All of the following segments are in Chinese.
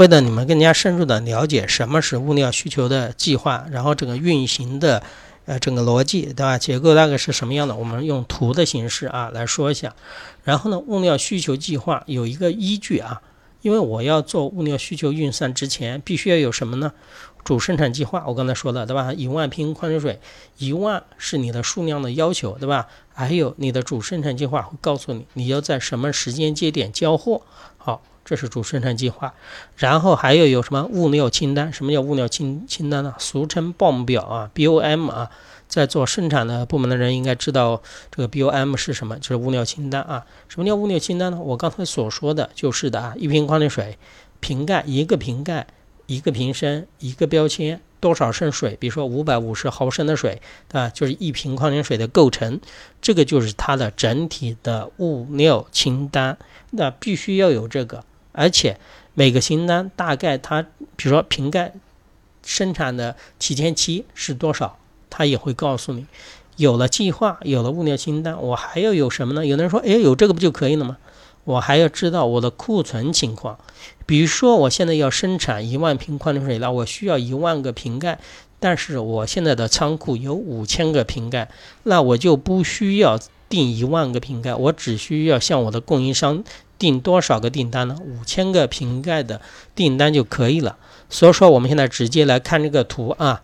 为了你们更加深入的了解什么是物料需求的计划，然后整个运行的呃整个逻辑，对吧？结构大概是什么样的？我们用图的形式啊来说一下。然后呢，物料需求计划有一个依据啊，因为我要做物料需求运算之前，必须要有什么呢？主生产计划，我刚才说了，对吧？一万瓶矿泉水，一万是你的数量的要求，对吧？还有你的主生产计划会告诉你你要在什么时间节点交货。好，这是主生产计划。然后还有有什么物料清单？什么叫物料清清单呢？俗称 BOM 表啊，BOM 啊，在做生产的部门的人应该知道这个 BOM 是什么，就是物料清单啊。什么叫物料清单呢？我刚才所说的就是的啊，一瓶矿泉水，瓶盖一个瓶盖。一个瓶身，一个标签，多少升水？比如说五百五十毫升的水，对吧？就是一瓶矿泉水的构成，这个就是它的整体的物料清单。那必须要有这个，而且每个清单大概它，比如说瓶盖生产的提前期是多少，它也会告诉你。有了计划，有了物料清单，我还要有什么呢？有的人说，哎，有这个不就可以了吗？我还要知道我的库存情况，比如说我现在要生产一万瓶矿泉水，那我需要一万个瓶盖，但是我现在的仓库有五千个瓶盖，那我就不需要订一万个瓶盖，我只需要向我的供应商订多少个订单呢？五千个瓶盖的订单就可以了。所以说，我们现在直接来看这个图啊，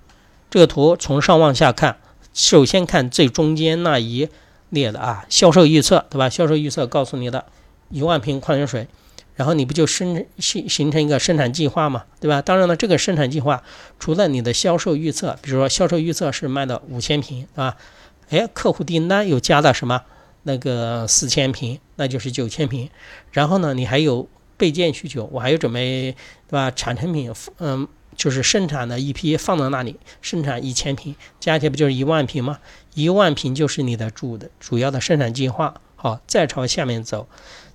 这个图从上往下看，首先看最中间那一列的啊，销售预测，对吧？销售预测告诉你的。一万瓶矿泉水，然后你不就生形形成一个生产计划嘛，对吧？当然了，这个生产计划除了你的销售预测，比如说销售预测是卖的五千瓶，对吧？哎，客户订单又加了什么？那个四千平，那就是九千平。然后呢，你还有备件需求，我还有准备，对吧？产成品，嗯，就是生产的一批放到那里，生产一千平，加起来不就是一万平吗？一万平就是你的主的主要的生产计划。好，再朝下面走。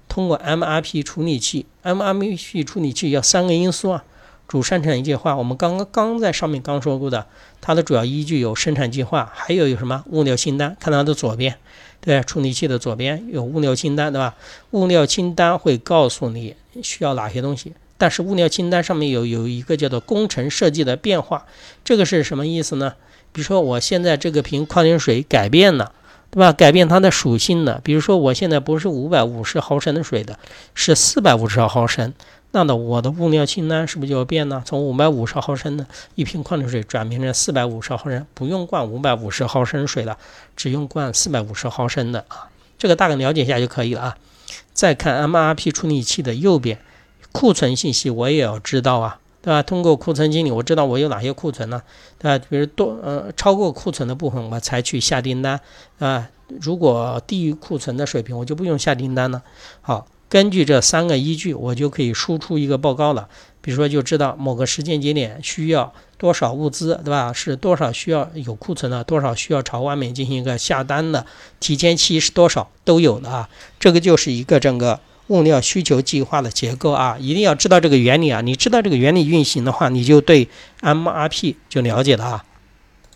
通过 MRP 处理器，MRP 处理器要三个因素啊。主生产计划，我们刚刚刚在上面刚说过的，它的主要依据有生产计划，还有有什么物料清单？看它的左边，对，处理器的左边有物料清单，对吧？物料清单会告诉你需要哪些东西，但是物料清单上面有有一个叫做工程设计的变化，这个是什么意思呢？比如说我现在这个瓶矿泉水改变了。对吧？改变它的属性了，比如说我现在不是五百五十毫升的水的，是四百五十毫升，那么我的物料清单是不是就要变呢？从五百五十毫升的一瓶矿泉水转变成四百五十毫升，不用灌五百五十毫升水了，只用灌四百五十毫升的啊，这个大概了解一下就可以了啊。再看 MRP 处理器的右边，库存信息我也要知道啊。对吧？通过库存经理，我知道我有哪些库存呢？对吧？比如多呃超过库存的部分，我才去下订单啊。如果低于库存的水平，我就不用下订单了。好，根据这三个依据，我就可以输出一个报告了。比如说，就知道某个时间节点需要多少物资，对吧？是多少需要有库存的，多少需要朝外面进行一个下单的，提前期是多少都有的啊。这个就是一个整个。物料需求计划的结构啊，一定要知道这个原理啊！你知道这个原理运行的话，你就对 MRP 就了解了啊。